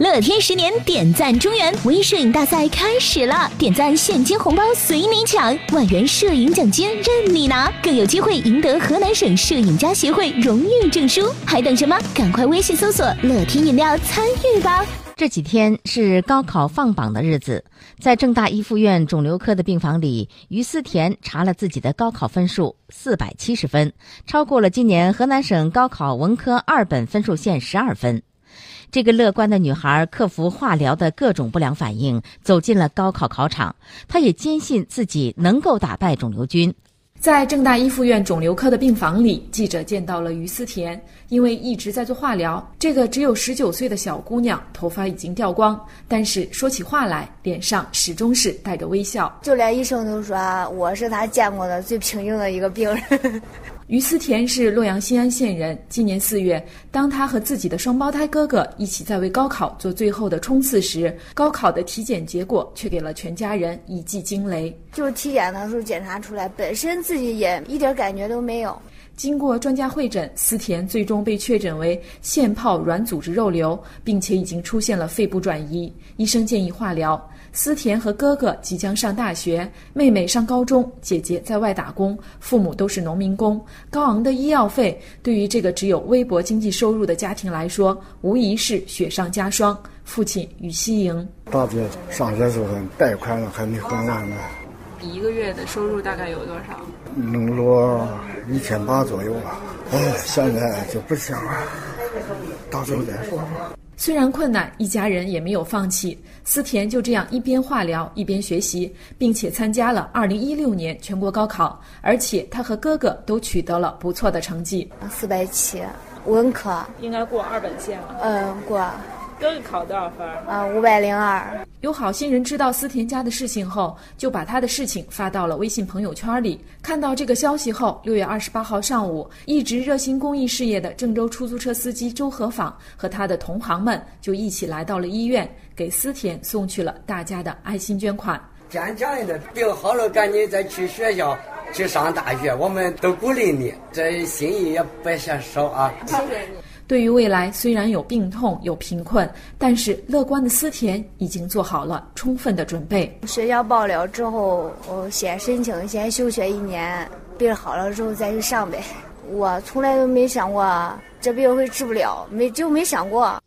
乐天十年点赞中原微摄影大赛开始了，点赞现金红包随你抢，万元摄影奖金任你拿，更有机会赢得河南省摄影家协会荣誉证书。还等什么？赶快微信搜索“乐天饮料”参与吧！这几天是高考放榜的日子，在郑大一附院肿瘤科的病房里，于思甜查了自己的高考分数四百七十分，超过了今年河南省高考文科二本分数线十二分。这个乐观的女孩克服化疗的各种不良反应，走进了高考考场。她也坚信自己能够打败肿瘤君。在郑大一附院肿瘤科的病房里，记者见到了于思甜。因为一直在做化疗，这个只有十九岁的小姑娘头发已经掉光，但是说起话来，脸上始终是带着微笑。就连医生都说，我是他见过的最平静的一个病人。于思田是洛阳新安县人。今年四月，当他和自己的双胞胎哥哥一起在为高考做最后的冲刺时，高考的体检结果却给了全家人一记惊雷。就是体检的时候检查出来，本身自己也一点感觉都没有。经过专家会诊，思甜最终被确诊为腺泡软组织肉瘤，并且已经出现了肺部转移。医生建议化疗。思甜和哥哥即将上大学，妹妹上高中，姐姐在外打工，父母都是农民工。高昂的医药费对于这个只有微薄经济收入的家庭来说，无疑是雪上加霜。父亲于西营，大姐上学时候贷款了还没还完呢。一个月的收入大概有多少？能落一千八左右吧。哎，现在就不行了，到时候再说。虽然困难，一家人也没有放弃。思甜就这样一边化疗一边学习，并且参加了2016年全国高考，而且他和哥哥都取得了不错的成绩。四百七，文科应该过二本线了。嗯，过。哥哥考多少分？啊，五百零二。有好心人知道思甜家的事情后，就把他的事情发到了微信朋友圈里。看到这个消息后，六月二十八号上午，一直热心公益事业的郑州出租车司机周和坊和他的同行们就一起来到了医院，给思甜送去了大家的爱心捐款。坚强一点，病好了赶紧再去学校去上大学，我们都鼓励你，这心意也别嫌少啊！谢谢你。对于未来，虽然有病痛、有贫困，但是乐观的思甜已经做好了充分的准备。学校报了之后，我先申请，先休学一年，病好了之后再去上呗。我从来都没想过这病会治不了，没就没想过。